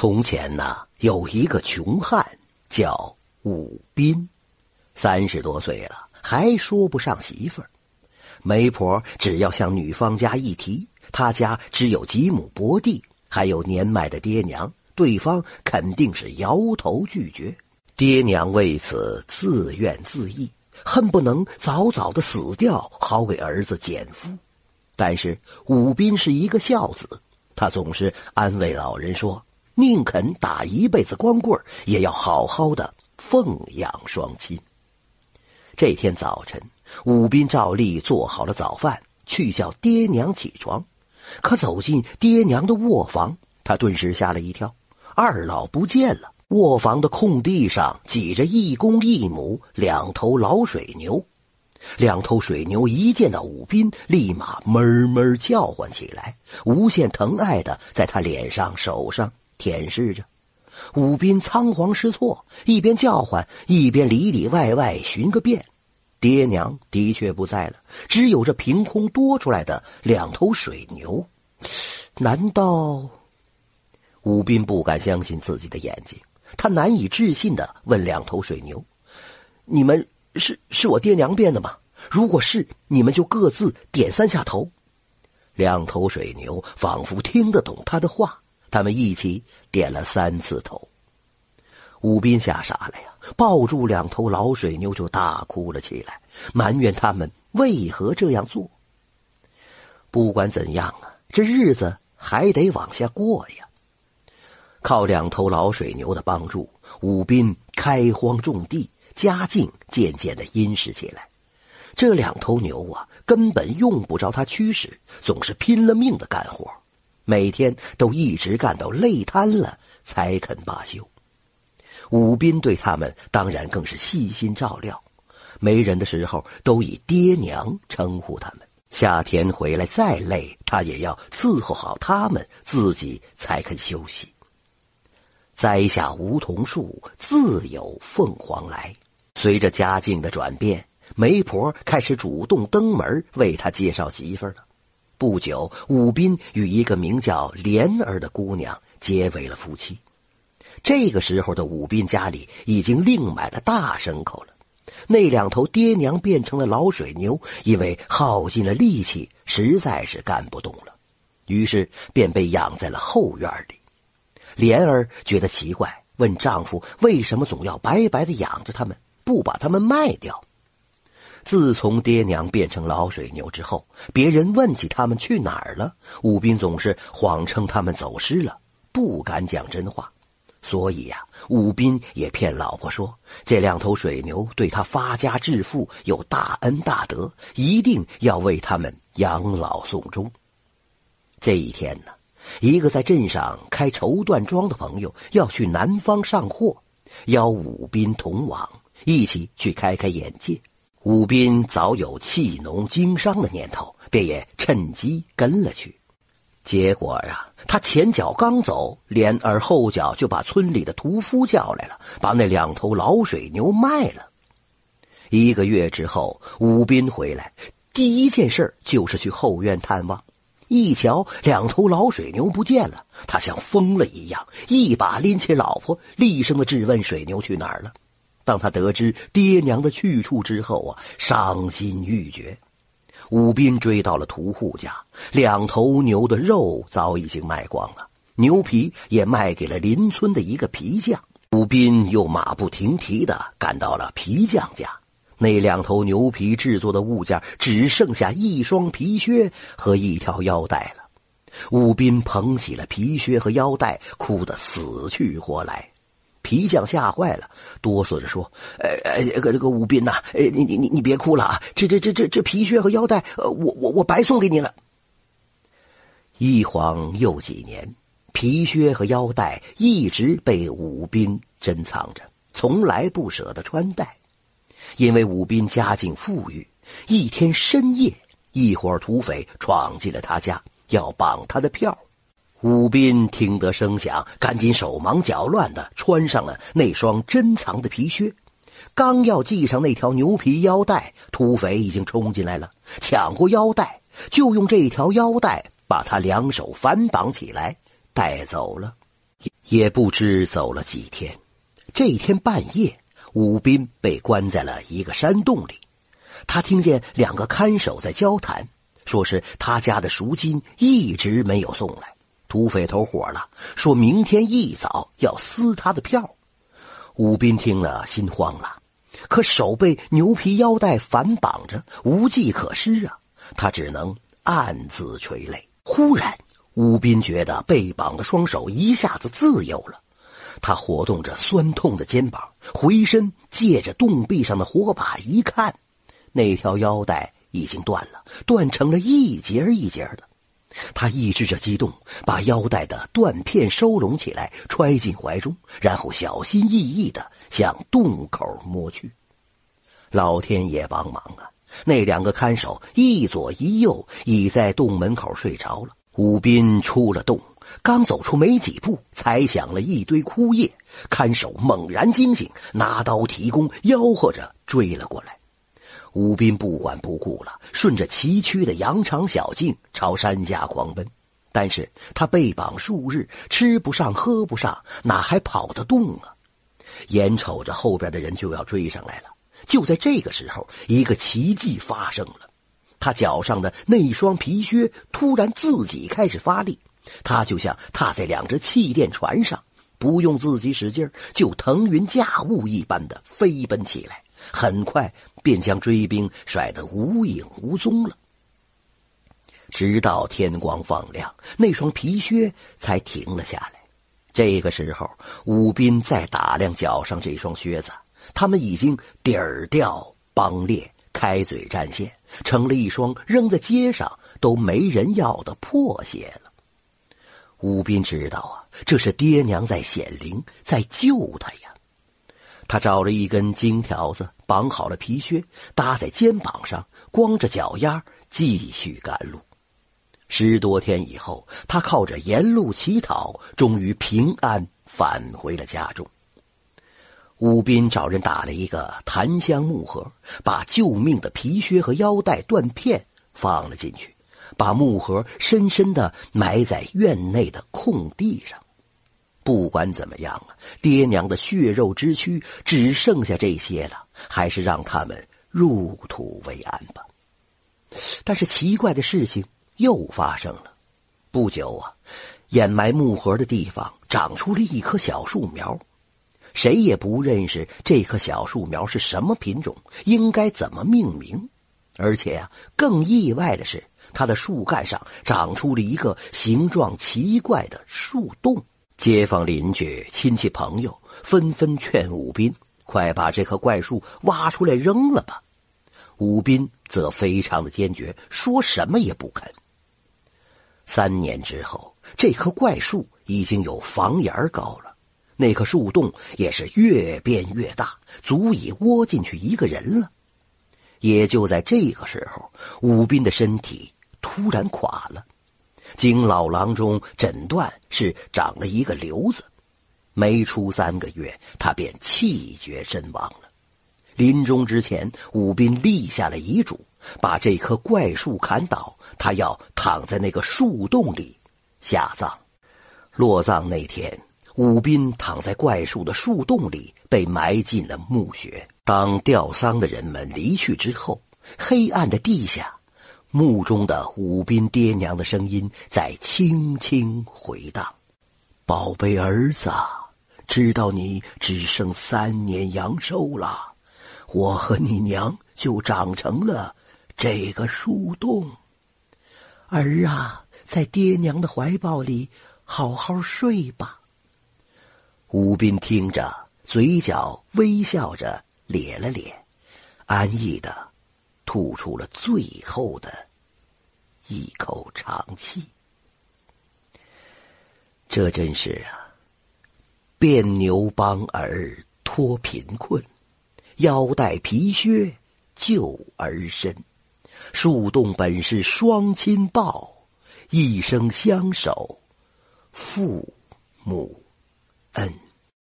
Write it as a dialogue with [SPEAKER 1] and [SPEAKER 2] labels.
[SPEAKER 1] 从前呢，有一个穷汉叫武斌，三十多岁了，还说不上媳妇儿。媒婆只要向女方家一提，他家只有几亩薄地，还有年迈的爹娘，对方肯定是摇头拒绝。爹娘为此自怨自艾，恨不能早早的死掉，好给儿子减负。但是武斌是一个孝子，他总是安慰老人说。宁肯打一辈子光棍也要好好的奉养双亲。这天早晨，武斌照例做好了早饭，去叫爹娘起床。可走进爹娘的卧房，他顿时吓了一跳，二老不见了。卧房的空地上挤着一公一母两头老水牛，两头水牛一见到武斌，立马哞哞叫唤起来，无限疼爱的在他脸上、手上。舔舐着，武斌仓皇失措，一边叫唤，一边里里外外寻个遍。爹娘的确不在了，只有这凭空多出来的两头水牛。难道？武斌不敢相信自己的眼睛，他难以置信的问两头水牛：“你们是是我爹娘变的吗？如果是，你们就各自点三下头。”两头水牛仿佛听得懂他的话。他们一起点了三次头，武斌吓傻了呀，抱住两头老水牛就大哭了起来，埋怨他们为何这样做。不管怎样啊，这日子还得往下过呀。靠两头老水牛的帮助，武斌开荒种地，家境渐渐的殷实起来。这两头牛啊，根本用不着他驱使，总是拼了命的干活。每天都一直干到累瘫了才肯罢休。武斌对他们当然更是细心照料，没人的时候都以爹娘称呼他们。夏天回来再累，他也要伺候好他们，自己才肯休息。栽下梧桐树，自有凤凰来。随着家境的转变，媒婆开始主动登门为他介绍媳妇了。不久，武斌与一个名叫莲儿的姑娘结为了夫妻。这个时候的武斌家里已经另买了大牲口了。那两头爹娘变成了老水牛，因为耗尽了力气，实在是干不动了，于是便被养在了后院里。莲儿觉得奇怪，问丈夫为什么总要白白的养着他们，不把他们卖掉。自从爹娘变成老水牛之后，别人问起他们去哪儿了，武斌总是谎称他们走失了，不敢讲真话。所以呀，武斌也骗老婆说，这两头水牛对他发家致富有大恩大德，一定要为他们养老送终。这一天呢，一个在镇上开绸缎庄的朋友要去南方上货，邀武斌同往，一起去开开眼界。武斌早有弃农经商的念头，便也趁机跟了去。结果啊，他前脚刚走，莲儿后脚就把村里的屠夫叫来了，把那两头老水牛卖了。一个月之后，武斌回来，第一件事就是去后院探望。一瞧，两头老水牛不见了，他像疯了一样，一把拎起老婆，厉声的质问水牛去哪儿了。当他得知爹娘的去处之后啊，伤心欲绝。武斌追到了屠户家，两头牛的肉早已经卖光了，牛皮也卖给了邻村的一个皮匠。武斌又马不停蹄的赶到了皮匠家，那两头牛皮制作的物件只剩下一双皮靴和一条腰带了。武斌捧起了皮靴和腰带，哭得死去活来。皮匠吓坏了，哆嗦着说：“呃呃，这个这个武斌呐，呃，你你你你别哭了啊！这这这这这皮靴和腰带，呃，我我我白送给你了。”一晃又几年，皮靴和腰带一直被武斌珍藏着，从来不舍得穿戴。因为武斌家境富裕，一天深夜，一伙土匪闯进了他家，要绑他的票。武斌听得声响，赶紧手忙脚乱的穿上了那双珍藏的皮靴，刚要系上那条牛皮腰带，土匪已经冲进来了，抢过腰带，就用这条腰带把他两手反绑起来，带走了。也不知走了几天，这一天半夜，武斌被关在了一个山洞里。他听见两个看守在交谈，说是他家的赎金一直没有送来。土匪头火了，说明天一早要撕他的票。武斌听了心慌了，可手被牛皮腰带反绑着，无计可施啊！他只能暗自垂泪。忽然，武斌觉得被绑的双手一下子自由了，他活动着酸痛的肩膀，回身借着洞壁上的火把一看，那条腰带已经断了，断成了一节一节的。他抑制着激动，把腰带的断片收拢起来，揣进怀中，然后小心翼翼地向洞口摸去。老天爷帮忙啊！那两个看守一左一右，已在洞门口睡着了。武斌出了洞，刚走出没几步，踩响了一堆枯叶。看守猛然惊醒，拿刀提弓，吆喝着追了过来。吴斌不管不顾了，顺着崎岖的羊肠小径朝山下狂奔。但是他被绑数日，吃不上喝不上，哪还跑得动啊？眼瞅着后边的人就要追上来了，就在这个时候，一个奇迹发生了：他脚上的那双皮靴突然自己开始发力，他就像踏在两只气垫船上，不用自己使劲就腾云驾雾一般的飞奔起来。很快便将追兵甩得无影无踪了。直到天光放亮，那双皮靴才停了下来。这个时候，武斌再打量脚上这双靴子，他们已经底儿掉、帮裂、开嘴占线，成了一双扔在街上都没人要的破鞋了。武斌知道啊，这是爹娘在显灵，在救他呀。他找了一根金条子，绑好了皮靴，搭在肩膀上，光着脚丫继续赶路。十多天以后，他靠着沿路乞讨，终于平安返回了家中。武斌找人打了一个檀香木盒，把救命的皮靴和腰带断片放了进去，把木盒深深的埋在院内的空地上。不管怎么样啊，爹娘的血肉之躯只剩下这些了，还是让他们入土为安吧。但是奇怪的事情又发生了，不久啊，掩埋木盒的地方长出了一棵小树苗，谁也不认识这棵小树苗是什么品种，应该怎么命名。而且啊，更意外的是，它的树干上长出了一个形状奇怪的树洞。街坊邻居、亲戚朋友纷纷劝武斌：“快把这棵怪树挖出来扔了吧！”武斌则非常的坚决，说什么也不肯。三年之后，这棵怪树已经有房檐高了，那棵树洞也是越变越大，足以窝进去一个人了。也就在这个时候，武斌的身体突然垮了。经老郎中诊断，是长了一个瘤子，没出三个月，他便气绝身亡了。临终之前，武斌立下了遗嘱，把这棵怪树砍倒，他要躺在那个树洞里下葬。落葬那天，武斌躺在怪树的树洞里，被埋进了墓穴。当吊丧的人们离去之后，黑暗的地下。墓中的武斌爹娘的声音在轻轻回荡：“宝贝儿子，知道你只剩三年阳寿了，我和你娘就长成了这个树洞。儿啊，在爹娘的怀抱里好好睡吧。”武斌听着，嘴角微笑着咧了咧，安逸的。吐出了最后的一口长气。这真是啊，变牛帮儿脱贫困，腰带皮靴救儿身，树洞本是双亲抱，一生相守父母恩。